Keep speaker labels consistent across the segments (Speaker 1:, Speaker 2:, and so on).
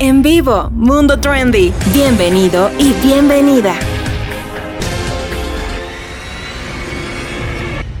Speaker 1: En vivo, Mundo Trendy. Bienvenido y bienvenida.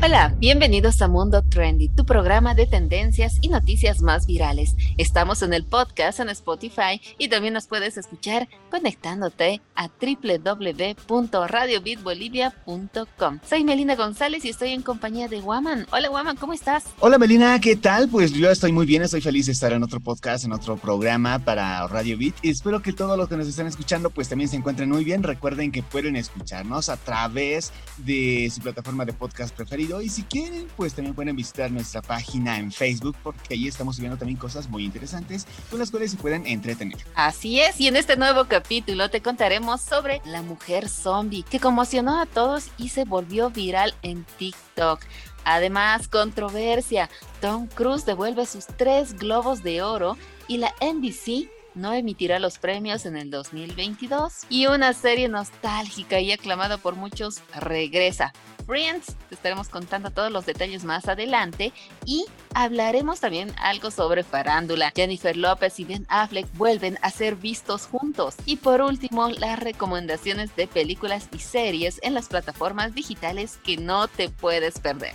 Speaker 2: Hola, bienvenidos a Mundo Trendy, tu programa de tendencias y noticias más virales. Estamos en el podcast en Spotify y también nos puedes escuchar conectándote a www.radiobitbolivia.com. Soy Melina González y estoy en compañía de Guaman. Hola Guaman, ¿cómo estás?
Speaker 3: Hola Melina, ¿qué tal? Pues yo estoy muy bien, estoy feliz de estar en otro podcast, en otro programa para Radio Beat y espero que todos los que nos están escuchando pues también se encuentren muy bien. Recuerden que pueden escucharnos a través de su plataforma de podcast preferido y si quieren, pues también pueden visitar nuestra página en Facebook porque ahí estamos subiendo también cosas muy interesantes con las cuales se pueden entretener.
Speaker 2: Así es, y en este nuevo capítulo te contaremos sobre la mujer zombie que conmocionó a todos y se volvió viral en TikTok. Además, controversia, Tom Cruise devuelve sus tres globos de oro y la NBC no emitirá los premios en el 2022. Y una serie nostálgica y aclamada por muchos regresa. Friends, te estaremos contando todos los detalles más adelante y hablaremos también algo sobre farándula. Jennifer López y Ben Affleck vuelven a ser vistos juntos. Y por último, las recomendaciones de películas y series en las plataformas digitales que no te puedes perder.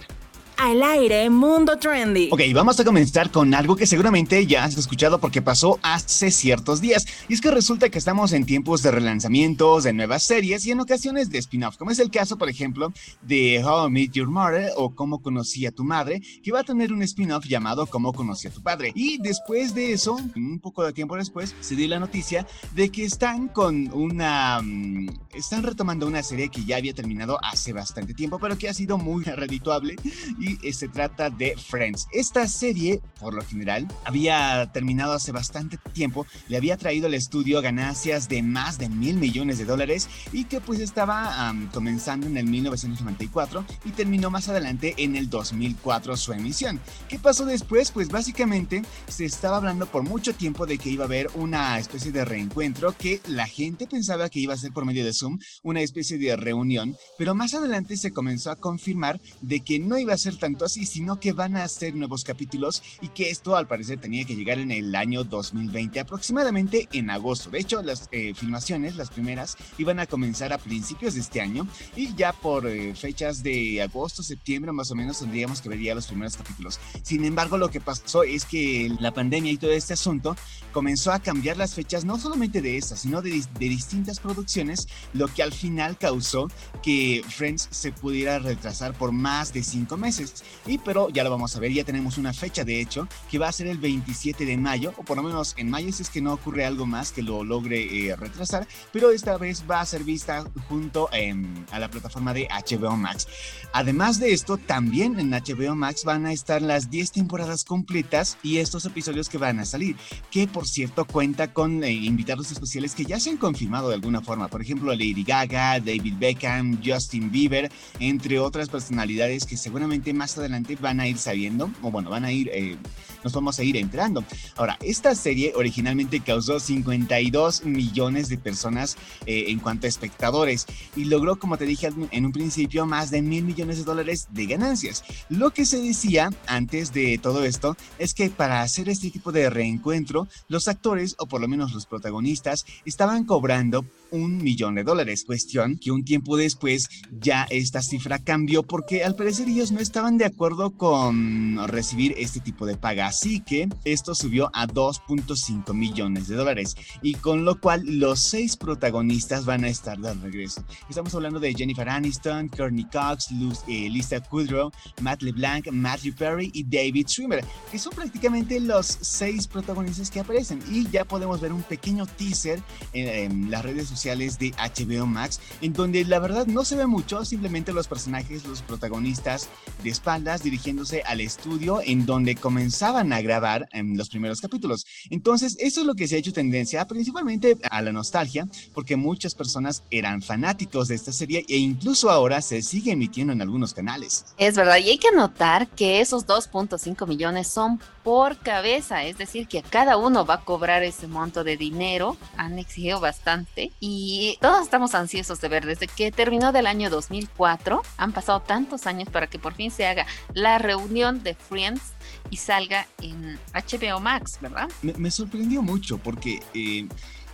Speaker 1: Al aire, Mundo Trendy.
Speaker 3: Ok, vamos a comenzar con algo que seguramente ya has escuchado porque pasó hace ciertos días. Y es que resulta que estamos en tiempos de relanzamientos, de nuevas series y en ocasiones de spin-off, como es el caso, por ejemplo, de How I Met Your Mother o Cómo Conocí a tu Madre, que va a tener un spin-off llamado Cómo Conocí a tu Padre. Y después de eso, un poco de tiempo después, se dio la noticia de que están con una... Mm, están retomando una serie que ya había terminado hace bastante tiempo, pero que ha sido muy redituable y eh, se trata de Friends. Esta serie, por lo general, había terminado hace bastante tiempo, le había traído al estudio ganancias de más de mil millones de dólares y que pues estaba comenzando en el 1994 y terminó más adelante en el 2004 su emisión. ¿Qué pasó después? Pues básicamente se estaba hablando por mucho tiempo de que iba a haber una especie de reencuentro que la gente pensaba que iba a ser por medio de Zoom, una especie de reunión, pero más adelante se comenzó a confirmar de que no iba a ser tanto así, sino que van a hacer nuevos capítulos y que esto al parecer tenía que llegar en el año 2020, aproximadamente en agosto. De hecho, las eh, filmaciones, las primeras, iban a comenzar a principios de este año y ya por eh, fechas de agosto, septiembre más o menos tendríamos que ver ya los primeros capítulos. Sin embargo, lo que pasó es que la pandemia y todo este asunto comenzó a cambiar las fechas no solamente de estas, sino de, de distintas producciones, lo que al final causó que Friends se pudiera retrasar por más de cinco meses. Y pero ya lo vamos a ver, ya tenemos una fecha de hecho que va a ser el 27 de mayo, o por lo menos en mayo si es que no ocurre algo más que lo logre eh, retrasar, pero esta vez va a ser vista junto em, a la plataforma de HBO Max. Además de esto, también en HBO Max van a estar las 10 temporadas completas y estos episodios que van a salir, que por cierto cuenta con eh, invitados especiales que ya se han confirmado de alguna forma, por ejemplo Lady Gaga, David Beckham, Justin Bieber, entre otras personalidades que seguramente más adelante van a ir sabiendo, o bueno, van a ir, eh, nos vamos a ir entrando. Ahora, esta serie originalmente causó 52 millones de personas eh, en cuanto a espectadores y logró, como te dije en un principio, más de mil millones de dólares de ganancias. Lo que se decía antes de todo esto es que para hacer este tipo de reencuentro, los actores, o por lo menos los protagonistas, estaban cobrando un millón de dólares. Cuestión que un tiempo después ya esta cifra cambió porque al parecer ellos no estaban de acuerdo con recibir este tipo de paga. Así que esto subió a 2.5 millones de dólares y con lo cual los seis protagonistas van a estar de regreso. Estamos hablando de Jennifer Aniston, Courtney Cox, Luz, eh, Lisa Kudrow, Matt LeBlanc, Matthew Perry y David Schwimmer, que son prácticamente los seis protagonistas que aparecen y ya podemos ver un pequeño teaser en, en las redes sociales de HBO Max, en donde la verdad no se ve mucho, simplemente los personajes, los protagonistas de espaldas dirigiéndose al estudio en donde comenzaban a grabar en los primeros capítulos. Entonces, eso es lo que se ha hecho tendencia, principalmente a la nostalgia, porque muchas personas eran fanáticos de esta serie e incluso ahora se sigue emitiendo en algunos canales.
Speaker 2: Es verdad, y hay que notar que esos 2.5 millones son por cabeza, es decir, que cada uno va a cobrar ese monto de dinero, han exigido bastante y y todos estamos ansiosos de ver. Desde que terminó del año 2004, han pasado tantos años para que por fin se haga la reunión de Friends y salga en HBO Max, ¿verdad?
Speaker 3: Me, sorprendió mucho porque eh,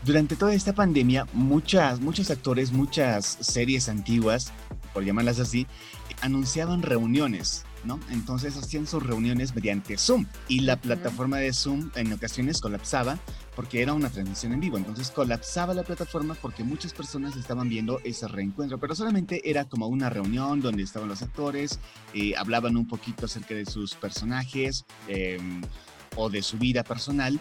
Speaker 3: durante toda esta pandemia, muchas, muchos actores, muchas series antiguas, por llamarlas así, anunciaban reuniones ¿no? Entonces hacían sus reuniones mediante Zoom y la plataforma de Zoom en ocasiones colapsaba porque era una transmisión en vivo, entonces colapsaba la plataforma porque muchas personas estaban viendo ese reencuentro, pero solamente era como una reunión donde estaban los actores, eh, hablaban un poquito acerca de sus personajes em, o de su vida personal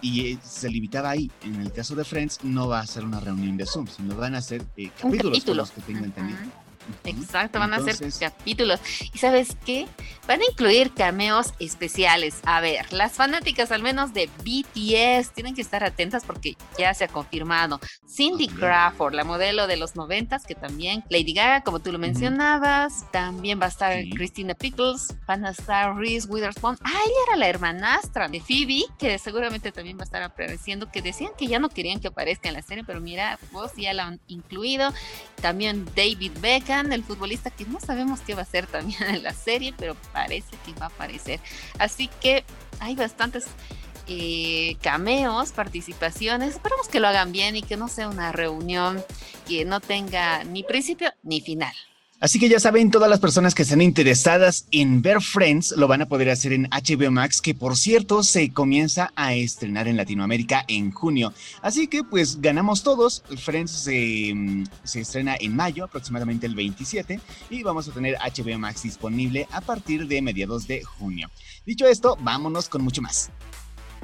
Speaker 3: y eh, se limitaba ahí. En el caso de Friends no va a ser una reunión de Zoom, sino van a ser eh, capítulos, los que tengo entendido.
Speaker 2: Exacto, van a ser capítulos. ¿Y sabes qué? Van a incluir cameos especiales. A ver, las fanáticas al menos de BTS tienen que estar atentas porque ya se ha confirmado. Cindy Crawford, la modelo de los noventas, que también Lady Gaga, como tú lo mencionabas. También va a estar Christina Pickles, van a estar Reese Witherspoon. Ah, ella era la hermanastra de Phoebe, que seguramente también va a estar apareciendo, que decían que ya no querían que aparezca en la serie, pero mira, vos ya la han incluido. También David El futbolista que no sabemos qué va a ser también en la serie, pero parece que va a aparecer. Así que hay bastantes eh, cameos, participaciones. Esperamos que lo hagan bien y que no sea una reunión que no tenga ni principio ni final.
Speaker 3: Así que ya saben, todas las personas que estén interesadas en ver Friends lo van a poder hacer en HBO Max, que por cierto se comienza a estrenar en Latinoamérica en junio. Así que pues ganamos todos. Friends se, mm, se estrena en mayo, aproximadamente el 27, y vamos a tener HBO Max disponible a partir de mediados de junio. Dicho esto, vámonos con mucho más.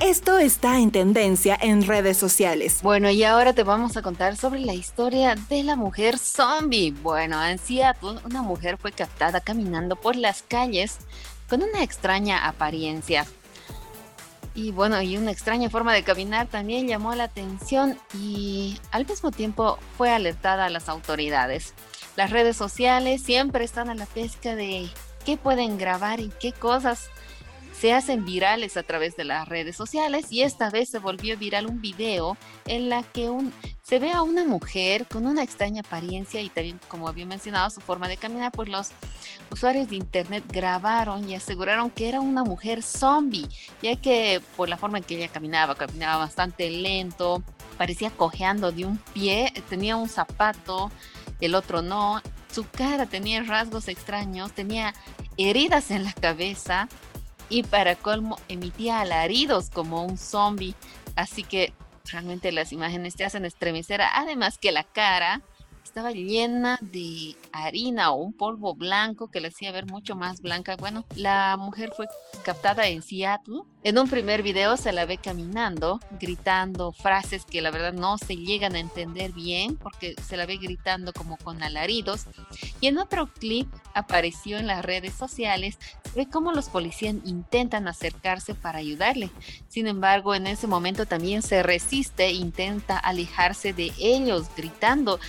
Speaker 1: Esto está en tendencia en redes sociales.
Speaker 2: Bueno, y ahora te vamos a contar sobre la historia de la mujer zombie. Bueno, en Seattle, una mujer fue captada caminando por las calles con una extraña apariencia. Y bueno, y una extraña forma de caminar también llamó la atención y al mismo tiempo fue alertada a las autoridades. Las redes sociales siempre están a la pesca de qué pueden grabar y qué cosas se hacen virales a través de las redes sociales y esta vez se volvió viral un video en la que se ve a una mujer con una extraña apariencia y también, como había mencionado, su forma de caminar, pues los usuarios de internet grabaron y aseguraron que era una mujer zombie, ya que por la forma en que ella caminaba, caminaba bastante lento, parecía cojeando de un pie, tenía un zapato, el otro no, su cara tenía rasgos extraños, tenía heridas en la cabeza y para colmo emitía alaridos como un zombie. Así que realmente las imágenes te hacen estremecer. Además que la cara estaba llena de harina o un polvo blanco que la hacía ver mucho más blanca. Bueno, la mujer fue captada en Seattle. En un primer video se la ve caminando, gritando frases que la verdad no se llegan a entender bien porque se la ve gritando como con alaridos. Y en otro clip apareció en las redes sociales, se ve cómo los policías intentan acercarse para ayudarle. Sin embargo, en ese momento también se resiste e intenta alejarse de ellos gritando.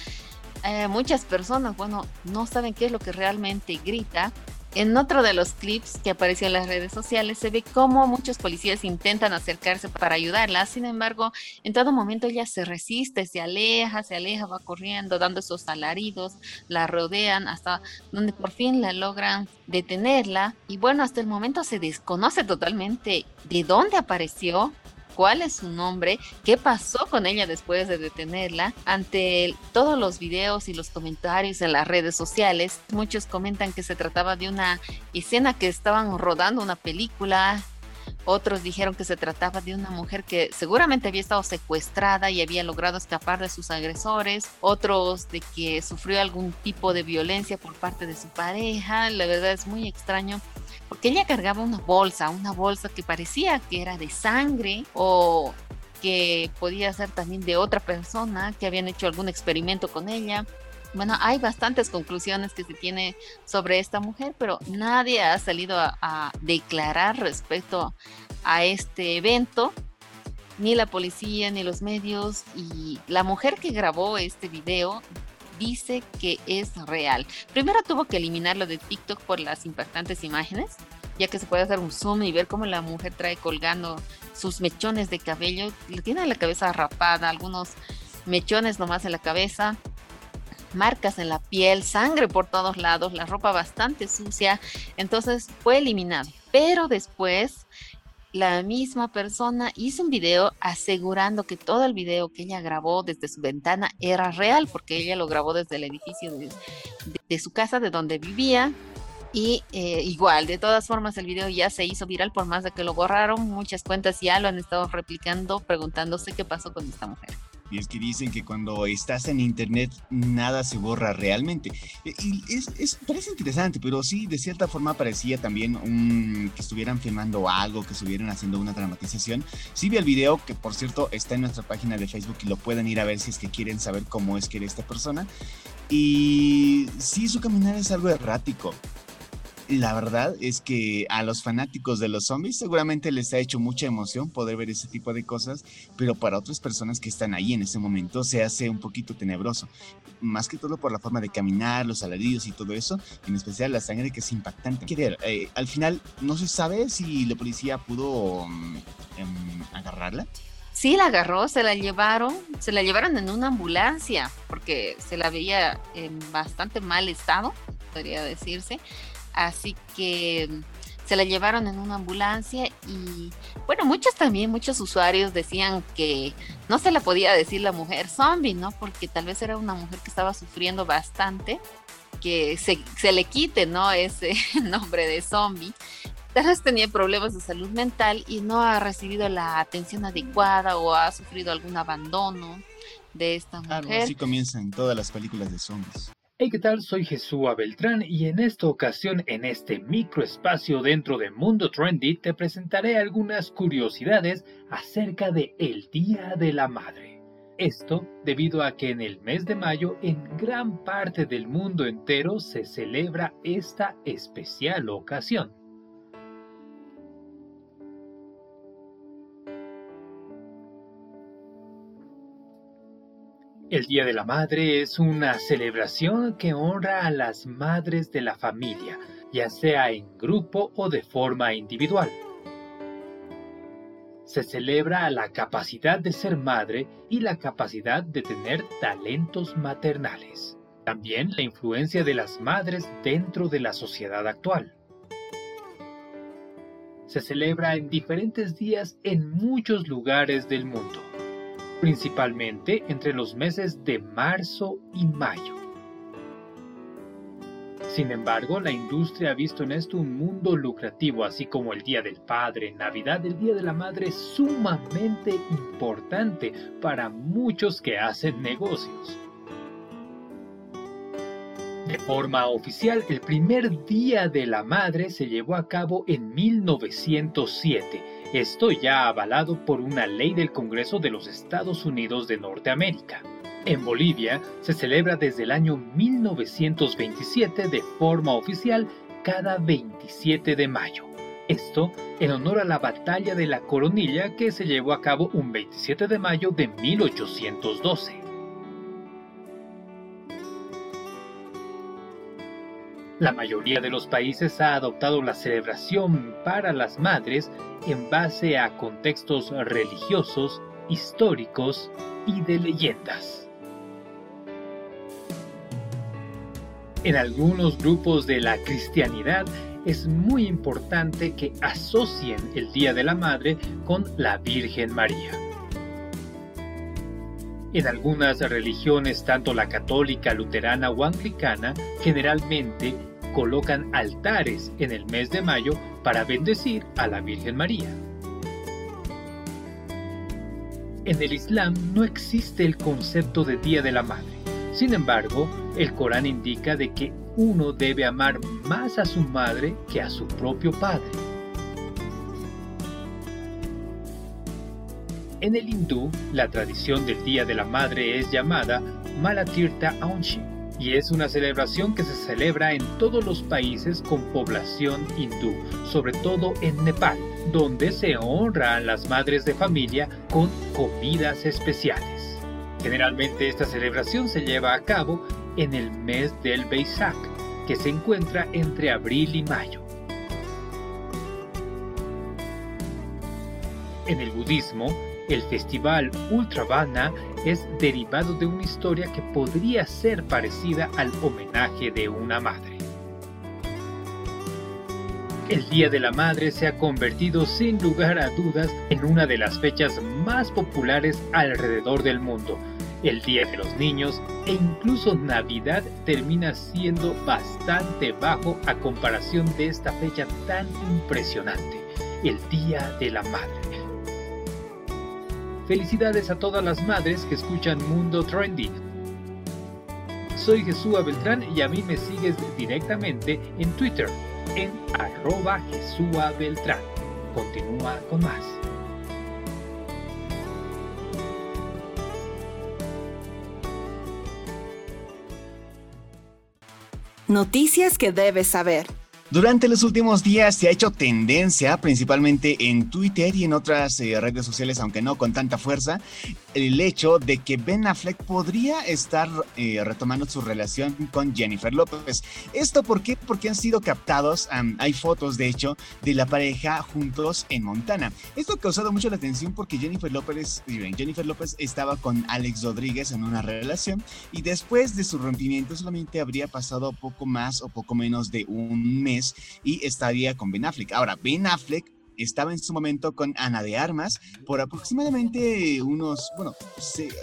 Speaker 2: Eh, muchas personas, bueno, no saben qué es lo que realmente grita. En otro de los clips que apareció en las redes sociales se ve cómo muchos policías intentan acercarse para ayudarla. Sin embargo, en todo momento ella se resiste, se aleja, se aleja, va corriendo, dando esos alaridos, la rodean hasta donde por fin la logran detenerla. Y bueno, hasta el momento se desconoce totalmente de dónde apareció, cuál es su nombre, qué pasó con ella después de detenerla. Ante todos los videos y los comentarios en las redes sociales, muchos comentan que se trataba de una escena que estaban rodando una película. Otros dijeron que se trataba de una mujer que seguramente había estado secuestrada y había logrado escapar de sus agresores. Otros de que sufrió algún tipo de violencia por parte de su pareja. La verdad es muy extraño porque ella cargaba una bolsa, una bolsa que parecía que era de sangre o que podía ser también de otra persona que habían hecho algún experimento con ella. Bueno, hay bastantes conclusiones que se tiene sobre esta mujer, pero nadie ha salido a, a declarar respecto a este evento, ni la policía, ni los medios, y la mujer que grabó este video dice que es real. Primero tuvo que eliminarlo de TikTok por las impactantes imágenes, ya que se puede hacer un zoom y ver cómo la mujer trae colgando sus mechones de cabello, tiene la cabeza rapada, algunos mechones nomás en la cabeza, marcas en la piel, sangre por todos lados, la ropa bastante sucia, entonces fue eliminado. Pero después la misma persona hizo un video asegurando que todo el video que ella grabó desde su ventana era real, porque ella lo grabó desde el edificio de, su casa, de donde vivía. Y eh, igual, de todas formas, el video ya se hizo viral, por más de que lo borraron, muchas cuentas ya lo han estado replicando, preguntándose qué pasó con esta mujer.
Speaker 3: Y es que dicen que cuando estás en internet nada se borra realmente. E, y es, parece interesante, pero sí, de cierta forma parecía también que estuvieran filmando algo, que estuvieran haciendo una dramatización. Sí vi el video, que por cierto está en nuestra página de Facebook y lo pueden ir a ver si es que quieren saber cómo es que era esta persona. Y sí, su caminar es algo errático la verdad es que a los fanáticos de los zombies seguramente les ha hecho mucha emoción poder ver ese tipo de cosas, pero para otras personas que están ahí en ese momento se hace un poquito tenebroso. Más que todo por la forma de caminar, los alaridos y todo eso, en especial la sangre que es impactante. Eh, al final no se sabe si la policía pudo mm, em, agarrarla.
Speaker 2: Sí, la agarró, se la llevaron, se la llevaron en una ambulancia porque se la veía en bastante mal estado, podría decirse así que se la llevaron en una ambulancia y bueno, muchos también, muchos usuarios decían que no se la podía decir la mujer zombie, ¿no? Porque tal vez era una mujer que estaba sufriendo bastante, que se, se le quite, ¿no? Ese nombre de zombie. Tal vez tenía problemas de salud mental y no ha recibido la atención adecuada o ha sufrido algún abandono de esta mujer.
Speaker 3: así comienzan todas las películas de zombies.
Speaker 4: Hey, ¿qué tal? Soy Jesús Beltrán y en esta ocasión, en este microespacio dentro de Mundo Trendy, te presentaré algunas curiosidades acerca de el Día de la Madre. Esto debido a que en el mes de mayo en gran parte del mundo entero se celebra esta especial ocasión. El Día de la Madre es una celebración que honra a las madres de la familia, ya sea en grupo o de forma individual. Se celebra la capacidad de ser madre y la capacidad de tener talentos maternales. También la influencia de las madres dentro de la sociedad actual. Se celebra en diferentes días en muchos lugares del mundo principalmente entre los meses de marzo y mayo. Sin embargo, la industria ha visto en esto un mundo lucrativo, así como el Día del Padre, Navidad, el Día de la Madre, sumamente importante para muchos que hacen negocios. De forma oficial, el primer Día de la Madre se llevó a cabo en 1907 esto ya avalado por una ley del Congreso de los Estados Unidos de Norteamérica. En Bolivia se celebra desde el año 1927 de forma oficial cada 27 de mayo. Esto en honor a la batalla de la Coronilla que se llevó a cabo un 27 de mayo de 1812. La mayoría de los países ha adoptado la celebración para las madres en base a contextos religiosos, históricos y de leyendas. En algunos grupos de la cristianidad es muy importante que asocien el Día de la Madre con la Virgen María. En algunas religiones, tanto la católica, luterana o anglicana, generalmente colocan altares en el mes de mayo para bendecir a la Virgen María. En el Islam no existe el concepto de Día de la Madre. Sin embargo, el Corán indica de que uno debe amar más a su madre que a su propio padre. En el hindú, la tradición del Día de la Madre es llamada Malatirtha Aunshi, y es una celebración que se celebra en todos los países con población hindú, sobre todo en Nepal, donde se honra a las madres de familia con comidas especiales. Generalmente esta celebración se lleva a cabo en el mes del Beisak, que se encuentra entre abril y mayo. En el budismo, el festival Ultravana es derivado de una historia que podría ser parecida al homenaje de una madre. El Día de la Madre se ha convertido sin lugar a dudas en una de las fechas más populares alrededor del mundo. El Día de los Niños e incluso Navidad termina siendo bastante bajo a comparación de esta fecha tan impresionante, el Día de la Madre. Felicidades a todas las madres que escuchan Mundo Trendy. Soy Jesús Beltrán y a mí me sigues directamente en Twitter en arroba Jesúa Beltrán. Continúa con más.
Speaker 1: Noticias que debes saber.
Speaker 3: Durante los últimos días se ha hecho tendencia, principalmente en Twitter y en otras eh, redes sociales, aunque no con tanta fuerza, el hecho de que Ben Affleck podría estar eh, retomando su relación con Jennifer López. ¿Esto por qué? Porque han sido captados, hay fotos de hecho, de la pareja juntos en Montana. Esto ha causado mucho la atención porque Jennifer López, Jennifer López estaba con Alex Rodríguez en una relación y después de su rompimiento solamente habría pasado poco más o poco menos de un mes y estaría con Ben Affleck. Ahora, Ben Affleck estaba en su momento con Ana de Armas por aproximadamente unos, bueno,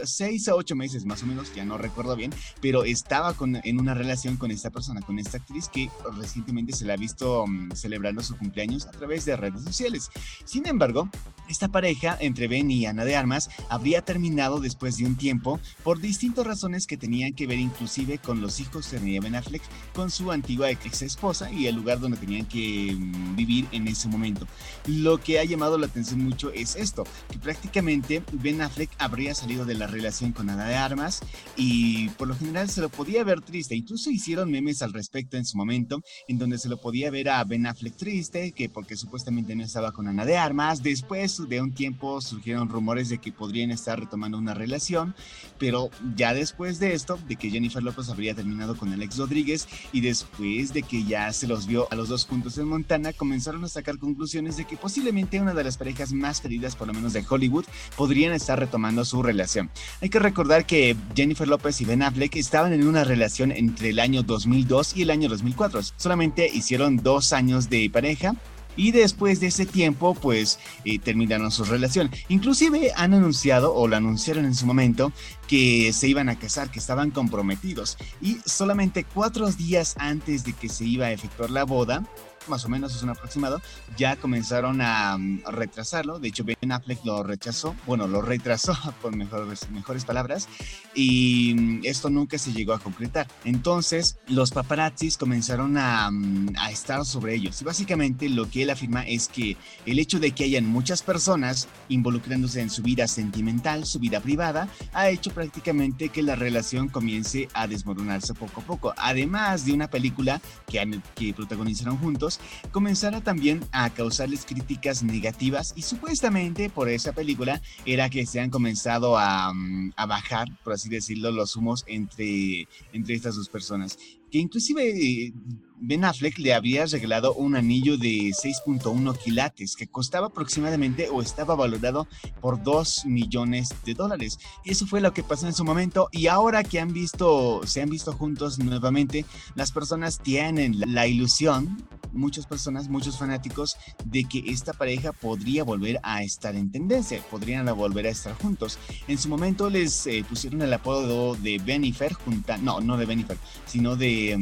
Speaker 3: seis a ocho meses más o menos, ya no recuerdo bien, pero estaba con, en una relación con esta persona, con esta actriz que recientemente se la ha visto mm, celebrando su cumpleaños a través de redes sociales. Sin embargo, esta pareja entre Ben y Ana de Armas habría terminado después de un tiempo por distintas razones que tenían que ver inclusive con los hijos que tenía Ben Affleck con su antigua ex esposa y el lugar donde tenían que mm, vivir en ese momento. Lo que ha llamado la atención mucho es esto, que prácticamente Ben Affleck habría salido de la relación con Ana de Armas y por lo general se lo podía ver triste. Incluso hicieron memes al respecto en su momento, en donde se lo podía ver a Ben Affleck triste, que porque supuestamente no estaba con Ana de Armas. Después de un tiempo surgieron rumores de que podrían estar retomando una relación, pero ya después de esto, de que Jennifer López habría terminado con Alex Rodríguez y después de que ya se los vio a los dos juntos en Montana, comenzaron a sacar conclusiones de que posiblemente una de las parejas más queridas, por lo menos de Hollywood, podrían estar retomando su relación. Hay que recordar que Jennifer López y Ben Affleck estaban en una relación entre el año 2002 y el año 2004. Solamente hicieron dos años de pareja y después de ese tiempo pues eh, terminaron su relación. Inclusive han anunciado o lo anunciaron en su momento que se iban a casar, que estaban comprometidos y solamente cuatro días antes de que se iba a efectuar la boda más o menos es un aproximado, ya comenzaron a, mm, retrasarlo. De hecho, Ben Affleck lo rechazó, bueno, lo retrasó por mejores, mejores palabras, y mm, esto nunca se llegó a concretar. Entonces, los paparazzis comenzaron a, mm, a estar sobre ellos. Y básicamente lo que él afirma es que el hecho de que hayan muchas personas involucrándose en su vida sentimental, su vida privada, ha hecho prácticamente que la relación comience a desmoronarse poco a poco. Además de una película que, que protagonizaron juntos, comenzara también a causarles críticas negativas y supuestamente por esa película era que se han comenzado a, mm, a bajar, por así decirlo, los humos entre, entre estas dos personas que inclusive eh, Ben Affleck le había regalado un anillo de 6.1 quilates que costaba aproximadamente o estaba valorado por 2 millones de dólares. Eso fue lo que pasó en su momento y ahora que han visto, se han visto juntos nuevamente, las personas tienen la ilusión, muchas personas, muchos fanáticos, de que esta pareja podría volver a estar en tendencia, podrían volver a estar juntos. En su momento les eh, pusieron el apodo de Benifer, junta, no, no de Benifer, sino de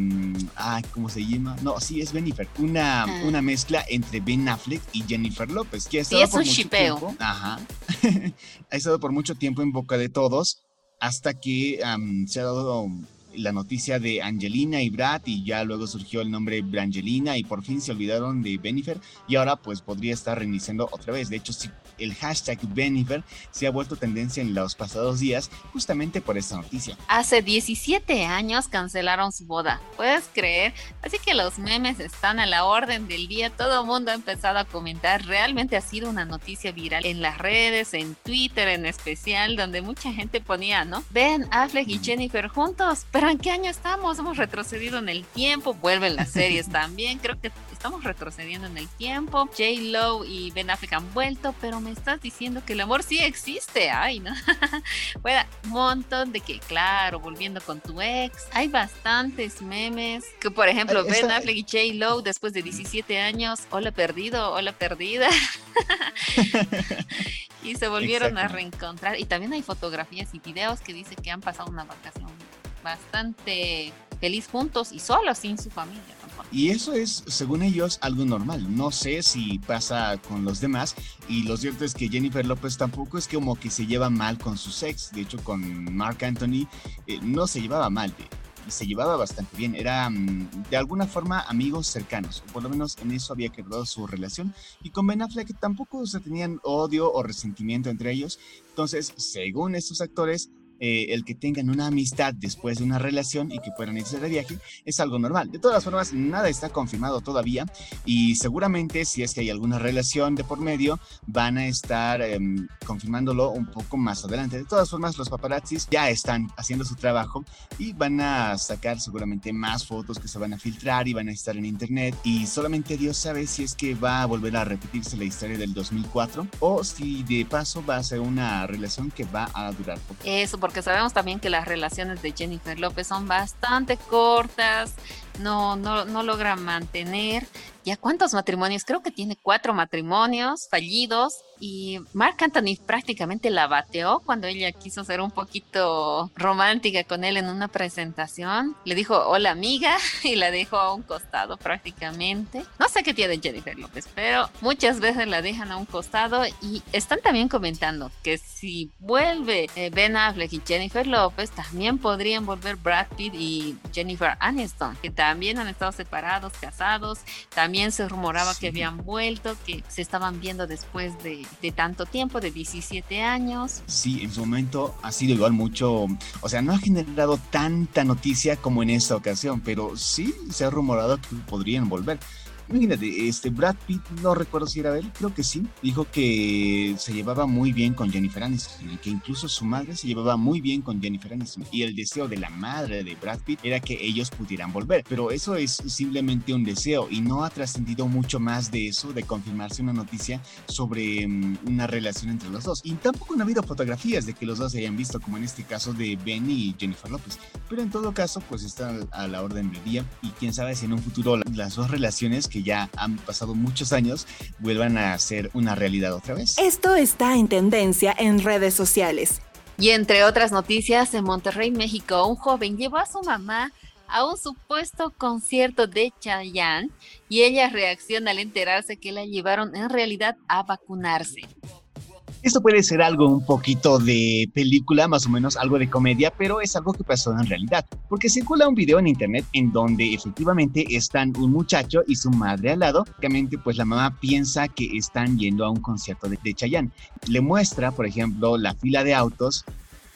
Speaker 3: ah, ¿cómo se llama? No, sí, es Benifer. Una, ah. una mezcla entre Ben Affleck y Jennifer López, que ha estado por mucho tiempo. Ajá. ha estado por mucho tiempo en boca de todos hasta que se ha dado la noticia de Angelina y Brad y ya luego surgió el nombre Brangelina y por fin se olvidaron de Benifer y ahora pues podría estar reiniciando otra vez. De hecho, sí, el hashtag Benifer se ha vuelto tendencia en los pasados días justamente por esta noticia.
Speaker 2: Hace 17 años cancelaron su boda, ¿puedes creer? Así que los memes están a la orden del día, todo el mundo ha empezado a comentar, realmente ha sido una noticia viral en las redes, en Twitter en especial, donde mucha gente ponía, ¿no? Ben Affleck y Jennifer juntos, pero ¿en qué año estamos? Hemos retrocedido en el tiempo, vuelven las series también, creo que estamos retrocediendo en el tiempo. J. Lo y Ben Affleck han vuelto, pero me estás diciendo que el amor sí existe. Ay, ¿no? bueno, un montón de que, claro, volviendo con tu ex. Hay bastantes memes que, por ejemplo, Ben Affleck y J. Lo después de 17 años, hola perdido, hola perdida. y se volvieron a reencontrar. Y también hay fotografías y videos que dicen que han pasado una vacación bastante feliz juntos y solos sin su familia.
Speaker 3: Y eso es, según ellos, algo normal. No sé si pasa con los demás. Y lo cierto es que Jennifer López tampoco es como que se lleva mal con su ex. De hecho, con Mark Anthony eh, no se llevaba mal. y se llevaba bastante bien. Era mm, de alguna forma amigos cercanos. Por lo menos en eso había quedado su relación. Y con Ben Affleck tampoco se tenían odio o resentimiento entre ellos. Entonces, según estos actores, eh, el que tengan una amistad después de una relación y que puedan irse de viaje es algo normal. De todas formas, nada está confirmado todavía y seguramente si es que hay alguna relación de por medio, van a estar em, confirmándolo un poco más adelante. De todas formas, los paparazzis ya están haciendo su trabajo y van a sacar seguramente más fotos que se van a filtrar y van a estar en internet y solamente Dios sabe si es que va a volver a repetirse la historia del 2004 o si de paso va a ser una relación que va a durar poco.
Speaker 2: Eso, porque sabemos también que las relaciones de Jennifer López son bastante cortas, no, no, no logran mantener. ¿Ya cuántos matrimonios? Creo que tiene cuatro matrimonios fallidos y Mark Anthony prácticamente la bateó cuando ella quiso ser un poquito romántica con él en una presentación. Le dijo hola amiga y la dejó a un costado prácticamente. No sé qué tiene Jennifer López, pero muchas veces la dejan a un costado y están también comentando que si vuelve eh, Ben Affleck y Jennifer López, también podrían volver Brad Pitt y Jennifer Aniston, que también han estado separados, casados. También se rumoraba que habían vuelto, que se estaban viendo después de, de, tanto tiempo, de 17 años.
Speaker 3: Sí, en su momento ha sido igual mucho, o sea, no ha generado tanta noticia como en esta ocasión, pero sí se ha rumorado que podrían volver. Imagínate, este Brad Pitt, no recuerdo si era él, creo que sí, dijo que se llevaba muy bien con Jennifer Aniston que incluso su madre se llevaba muy bien con Jennifer Aniston. Y el deseo de la madre de Brad Pitt era que ellos pudieran volver, pero eso es simplemente un deseo y no ha trascendido mucho más de eso, de confirmarse una noticia sobre um, una relación entre los dos. Y tampoco han habido fotografías de que los dos se hayan visto como en este caso de Ben y Jennifer López, pero en todo caso pues está a la orden del día y quién sabe si en un futuro las dos relaciones que ya han pasado muchos años vuelvan a ser una realidad otra vez.
Speaker 1: Esto está en tendencia en redes sociales.
Speaker 2: Y entre otras noticias, en Monterrey, México, un joven llevó a su mamá a un supuesto concierto de Chayanne y ella reacciona al enterarse que la llevaron en realidad a vacunarse.
Speaker 3: Esto puede ser algo un poquito de película, más o menos algo de comedia, pero es algo que pasó en realidad, porque circula un video en internet en donde efectivamente están un muchacho y su madre al lado. Obviamente, pues la mamá piensa que están yendo a un concierto de, de Chayanne. Le muestra, por ejemplo, la fila de autos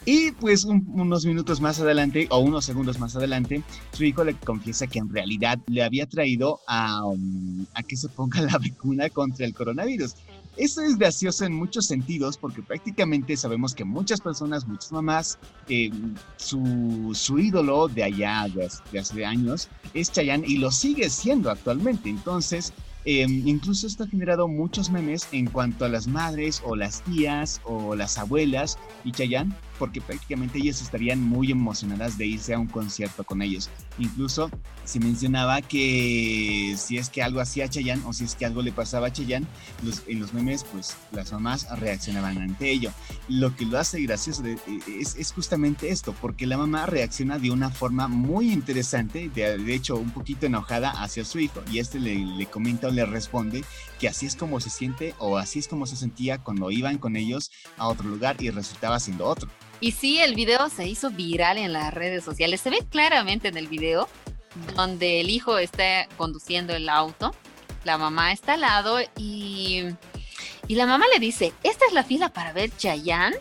Speaker 3: y pues unos minutos más adelante o unos segundos más adelante, su hijo le confiesa que en realidad le había traído a, um, a que se ponga la vacuna contra el coronavirus. Esto es gracioso en muchos sentidos porque prácticamente sabemos que muchas personas, muchas mamás, eh, su, ídolo de allá, de, de hace años, es Chayanne y lo sigue siendo actualmente. Entonces, eh, incluso esto ha generado muchos memes en cuanto a las madres o las tías o las abuelas y Chayanne porque prácticamente ellas estarían muy emocionadas de irse a un concierto con ellos. Incluso se mencionaba que si es que algo hacía Chayanne o si es que algo le pasaba a Chayanne, en los memes, pues las mamás reaccionaban ante ello. Lo que lo hace gracioso es, justamente esto, porque la mamá reacciona de una forma muy interesante, de, hecho un poquito enojada hacia su hijo, y este le, le comenta o le responde que así es como se siente o así es como se sentía cuando iban con ellos a otro lugar y resultaba siendo otro.
Speaker 2: Y sí, el video se hizo viral en las redes sociales. Se ve claramente en el video donde el hijo está conduciendo el auto, la mamá está al lado y, y la mamá le dice, esta es la fila para ver Chayanne.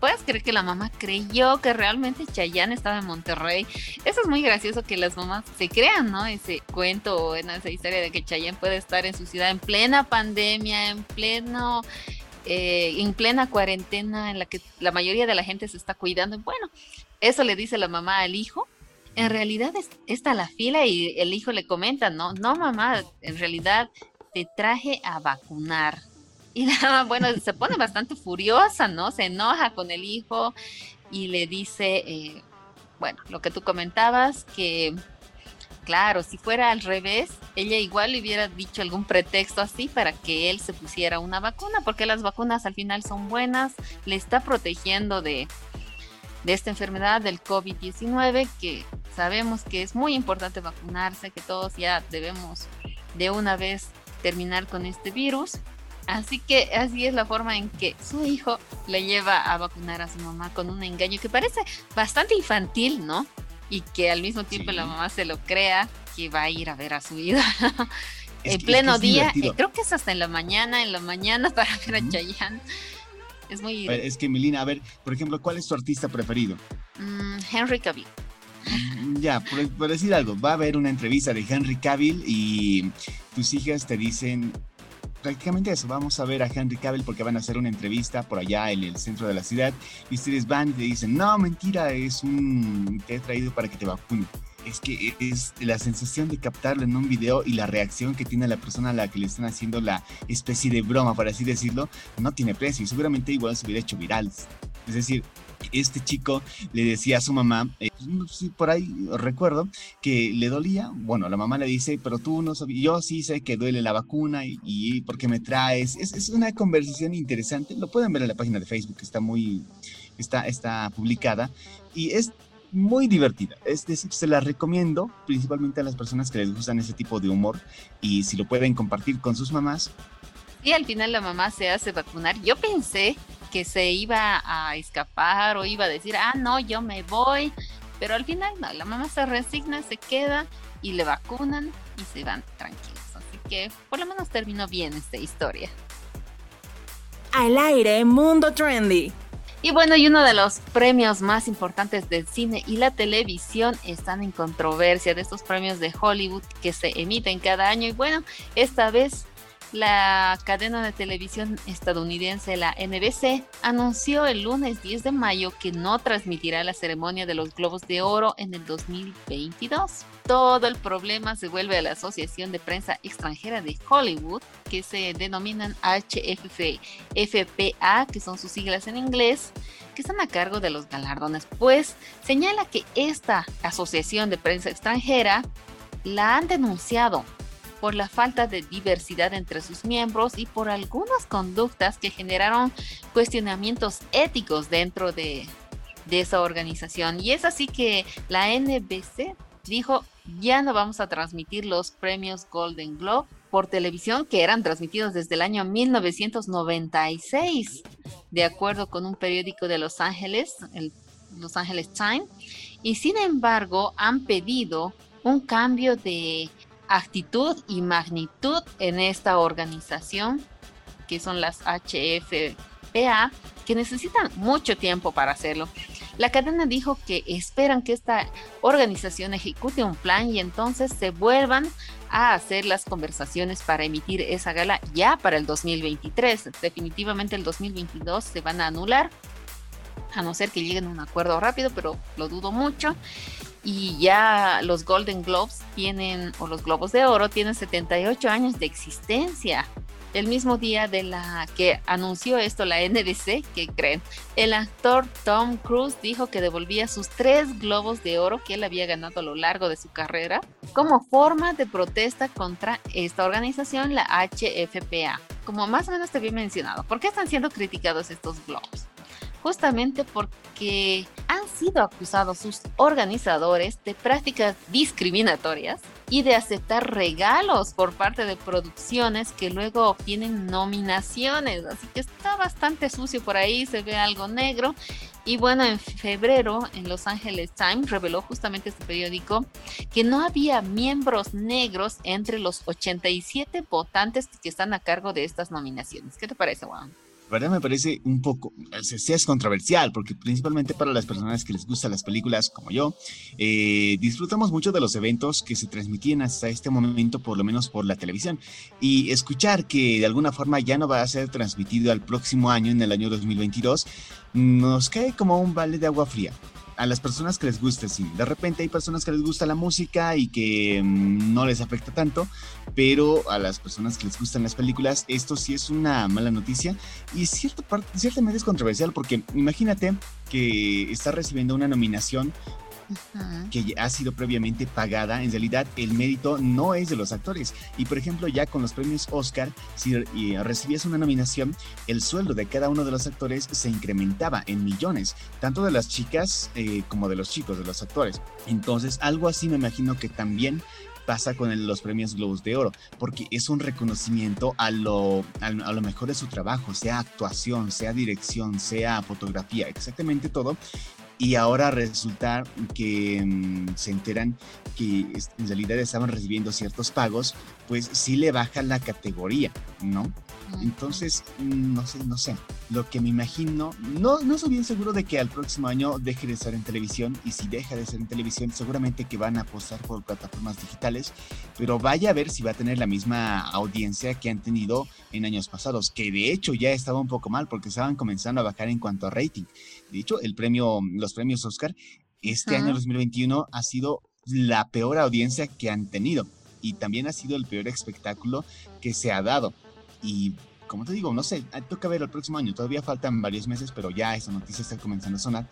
Speaker 2: ¿Puedes creer que la mamá creyó que realmente Chayanne estaba en Monterrey? Eso es muy gracioso que las mamás se crean, ¿no? Ese cuento o esa historia de que Chayanne puede estar en su ciudad en plena pandemia, en pleno eh, en plena cuarentena en la que la mayoría de la gente se está cuidando. Bueno, eso le dice la mamá al hijo en realidad está la fila y el hijo le comenta, no, no mamá, en realidad te traje a vacunar. Y la bueno, se pone bastante furiosa, ¿no? Se enoja con el hijo y le dice, eh, bueno, lo que tú comentabas, que claro, si fuera al revés, ella igual le hubiera dicho algún pretexto así para que él se pusiera una vacuna, porque las vacunas al final son buenas, le está protegiendo de, de esta enfermedad del COVID-19, que sabemos que es muy importante vacunarse, que todos ya debemos de una vez terminar con este virus. Así que así es la forma en que su hijo le lleva a vacunar a su mamá con un engaño que parece bastante infantil, ¿no? Y que al mismo tiempo la mamá se lo crea que va a ir a ver a su hijo en pleno día. Eh, creo que es hasta en la mañana, en la mañana para ver a Chayanne. Es muy...
Speaker 3: Es que Melina, a ver, por ejemplo, ¿cuál es tu artista preferido?
Speaker 2: Mm, Henry Cavill.
Speaker 3: Mm, ya, por, decir algo, va a haber una entrevista de Henry Cavill y tus hijas te dicen, prácticamente eso. Vamos a ver a Henry Cavill porque van a hacer una entrevista por allá en el centro de la ciudad. Y ustedes van y te dicen, no, mentira, es un... te he traído para que te vacune. Es que es la sensación de captarlo en un video y la reacción que tiene la persona a la que le están haciendo la especie de broma, por así decirlo, no tiene precio y seguramente igual se hubiera hecho viral. Es decir, este chico le decía a su mamá, eh, pues, por ahí recuerdo, que le dolía. Bueno, la mamá le dice, pero tú no sabes, yo sí sé que duele la vacuna y, y porque me traes. Es, es, una conversación interesante. Lo pueden ver en la página de Facebook, está muy, está, está publicada y es muy divertida. Es decir, se la recomiendo principalmente a las personas que les gustan ese tipo de humor y si lo pueden compartir con sus mamás.
Speaker 2: Y al final la mamá se hace vacunar. Yo pensé que se iba a escapar o iba a decir, ah, no, yo me voy. Pero al final no, la mamá se resigna, se queda y le vacunan y se van tranquilos. Así que por lo menos terminó bien esta historia.
Speaker 1: Al aire, Mundo Trendy.
Speaker 2: Y bueno, y uno de los premios más importantes del cine y la televisión están en controversia de estos premios de Hollywood que se emiten cada año. Y bueno, esta vez la cadena de televisión estadounidense, la NBC, anunció el lunes 10 de mayo que no transmitirá la ceremonia de los Globos de Oro en el 2022. Todo el problema se vuelve a la Asociación de Prensa Extranjera de Hollywood, que se denominan HFPA, que son sus siglas en inglés, que están a cargo de los galardones, pues señala que esta Asociación de Prensa Extranjera la han denunciado por la falta de diversidad entre sus miembros y por algunas conductas que generaron cuestionamientos éticos dentro de, esa organización. Y es así que la NBC dijo, ya no vamos a transmitir los premios Golden Globe por televisión que eran transmitidos desde el año 1996, de acuerdo con un periódico de Los Ángeles, el Los Ángeles Times, y sin embargo han pedido un cambio de actitud y magnitud en esta organización, que son las HFPA, que necesitan mucho tiempo para hacerlo. La cadena dijo que esperan que esta organización ejecute un plan y entonces se vuelvan a hacer las conversaciones para emitir esa gala ya para el 2023. Definitivamente el 2022 se van a anular, a no ser que lleguen a un acuerdo rápido, pero lo dudo mucho y ya los Golden Globes tienen, o los Globos de Oro, tienen 78 años de existencia. El mismo día de la que anunció esto la NBC, que creen, el actor Tom Cruise dijo que devolvía sus tres globos de oro que él había ganado a lo largo de su carrera como forma de protesta contra esta organización, la HFPA. Como más o menos te había mencionado, ¿por qué están siendo criticados estos globos? Justamente porque han sido acusados sus organizadores de prácticas discriminatorias y de aceptar regalos por parte de producciones que luego obtienen nominaciones. Así que está bastante sucio por ahí, se ve algo negro. Y bueno, en febrero en Los Angeles Times reveló justamente este periódico que no había miembros negros entre los 87 votantes que están a cargo de estas nominaciones. ¿Qué te parece, Juan?
Speaker 3: Verdad me parece un poco, es controversial, porque principalmente para las personas que les gustan las películas como yo, eh, disfrutamos mucho de los eventos que se transmitían hasta este momento, por lo menos por la televisión, y escuchar que de alguna forma ya no va a ser transmitido al próximo año, en el año 2022, nos cae como un vale de agua fría. A las personas que les gusta sí. De repente hay personas que les gusta la música y que mm, no les afecta tanto, pero a las personas que les gustan las películas, esto sí es una mala noticia y cierta parte, ciertamente es controversial porque imagínate que está recibiendo una nominación que ha sido previamente pagada, en realidad el mérito no es de los actores. Y por ejemplo, ya con los premios Oscar, si recibías una nominación, el sueldo de cada uno de los actores se incrementaba en millones, tanto de las chicas eh, como de los chicos, de los actores. Entonces, algo así me imagino que también pasa con los premios Globos de Oro, porque es un reconocimiento a lo, a, lo mejor de su trabajo, sea actuación, sea dirección, sea fotografía, exactamente todo y ahora resulta que mm, se enteran que en realidad estaban recibiendo ciertos pagos, pues sí le baja la categoría, ¿no? Entonces, mm, no sé, no sé. Lo que me imagino, no, no soy bien seguro de que al próximo año deje de estar en televisión y si deja de ser en televisión, seguramente que van a apostar por plataformas digitales, pero vaya a ver si va a tener la misma audiencia que han tenido en años pasados, que de hecho ya estaba un poco mal porque estaban comenzando a bajar en cuanto a rating. De hecho, el premio, los premios Oscar este año 2021 ha sido la peor audiencia que han tenido y también ha sido el peor espectáculo que se ha dado. Y como te digo, no sé, ah, toca ver el próximo año. Todavía faltan varios meses, pero ya esa noticia está comenzando a sonar.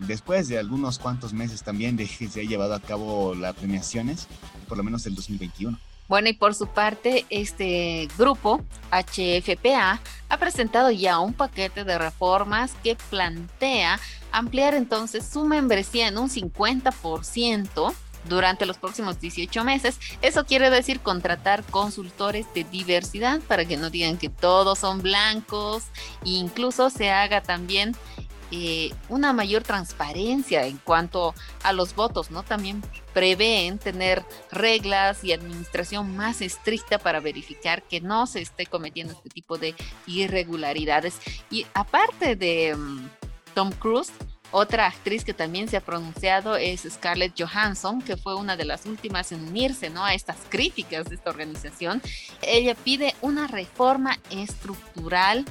Speaker 3: después de algunos cuantos meses también de que se ha llevado a cabo las premiaciones, por lo menos el 2021.
Speaker 2: Bueno, y por su parte, este grupo, HFPA, ha presentado ya un paquete de reformas que plantea ampliar entonces su membresía en un 50% durante los próximos 18 meses. Eso quiere decir contratar consultores de diversidad para que no digan que todos son blancos e incluso se haga también eh, una mayor transparencia en cuanto a los votos, ¿no? También prevén tener reglas y administración más estricta para verificar que no se esté cometiendo este tipo de irregularidades. Y aparte de mm, Tom Cruise, otra actriz que también se ha pronunciado es Scarlett Johansson, que fue una de las últimas en unirse a estas críticas de esta organización. Ella pide una reforma estructural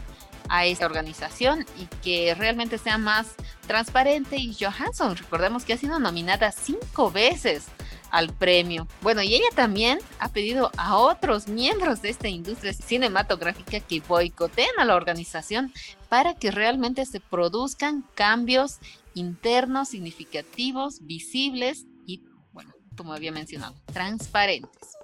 Speaker 2: a esta organización y que realmente sea más transparente. Y Johansson, recordemos que ha sido nominada cinco veces al premio. Bueno, y ella también ha pedido a otros miembros de esta industria cinematográfica que boicoteen a la organización para que realmente se produzcan cambios internos significativos, visibles y, bueno, como había mencionado, transparentes.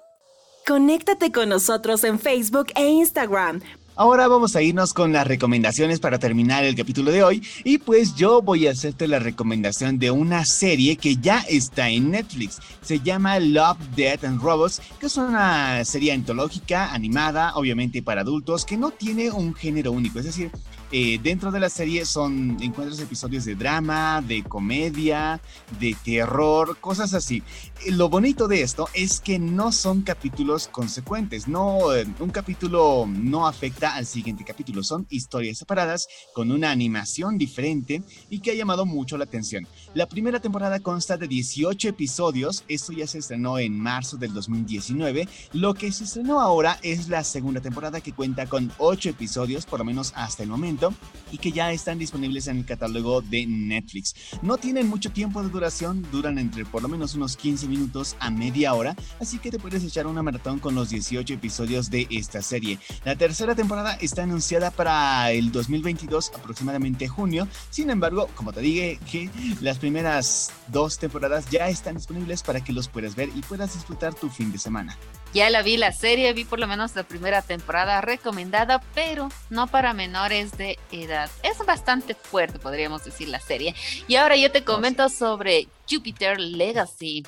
Speaker 1: Conéctate con nosotros en Facebook e Instagram
Speaker 3: Ahora vamos a irnos con las recomendaciones para terminar el capítulo de hoy y pues yo voy a hacerte la recomendación de una serie que ya está en Netflix. Se llama Love, Death and Robots, que es una serie antológica animada, obviamente para adultos, que no tiene un género único, es decir, eh, dentro de la serie son encuentros episodios de drama, de comedia, de terror, cosas así. Eh, lo bonito de esto es que no son capítulos consecuentes, no eh, un capítulo no afecta al siguiente capítulo, son historias separadas con una animación diferente y que ha llamado mucho la atención. La primera temporada consta de 18 episodios, esto ya se estrenó en marzo del 2019, lo que se estrenó ahora es la segunda temporada que cuenta con 8 episodios por lo menos hasta el momento y que ya están disponibles en el catálogo de Netflix. No tienen mucho tiempo de duración, duran entre por lo menos unos 15 minutos a media hora, así que te puedes echar una maratón con los 18 episodios de esta serie. La tercera temporada está anunciada para el 2022, aproximadamente junio. Sin embargo, como te dije, que las primeras dos temporadas ya están disponibles para que los puedas ver y puedas disfrutar tu fin de semana.
Speaker 2: Ya la vi la serie, vi por lo menos la primera temporada recomendada, pero no para menores de edad. Es bastante fuerte, podríamos decir, la serie. Y ahora yo te comento sobre Jupiter Legacy.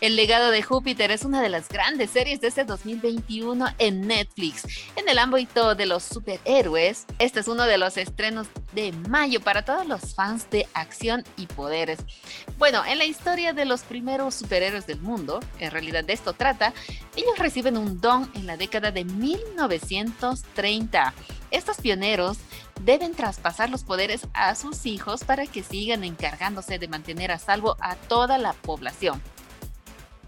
Speaker 2: El legado de Júpiter es una de las grandes series de este 2021 en Netflix. En el ámbito de los superhéroes, este es uno de los estrenos de mayo para todos los fans de acción y poderes. Bueno, en la historia de los primeros superhéroes del mundo, en realidad de esto trata, ellos reciben un don en la década de 1930. Estos pioneros deben traspasar los poderes a sus hijos para que sigan encargándose de mantener a salvo a toda la población.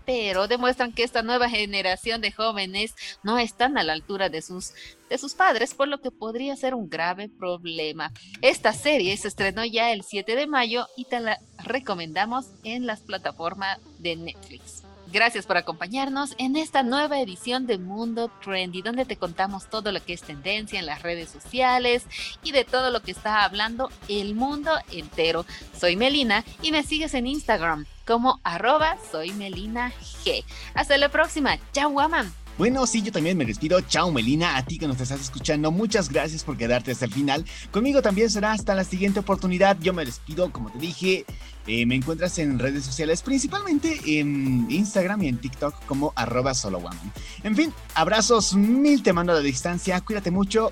Speaker 2: pero demuestran que esta nueva generación de jóvenes no están a la altura de sus, de sus padres, por lo que podría ser un grave problema. Esta serie se estrenó ya el 7 de mayo y te la recomendamos en las plataformas de Netflix. Gracias por acompañarnos en esta nueva edición de Mundo Trendy, donde te contamos todo lo que es tendencia en las redes sociales y de todo lo que está hablando el mundo entero. Soy Melina y me sigues en Instagram como arroba soy Melina. Hasta la próxima. Chao, Waman.
Speaker 3: Bueno, sí, yo también me despido. Chao, Melina. A ti que nos estás escuchando, muchas gracias por quedarte hasta el final. Conmigo también será hasta la siguiente oportunidad. Yo me despido, como te dije. Eh, me encuentras en redes sociales, principalmente en Instagram y en TikTok como arroba solo En fin, abrazos mil te mando a la distancia. Cuídate mucho.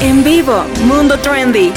Speaker 1: En vivo, Mundo Trendy.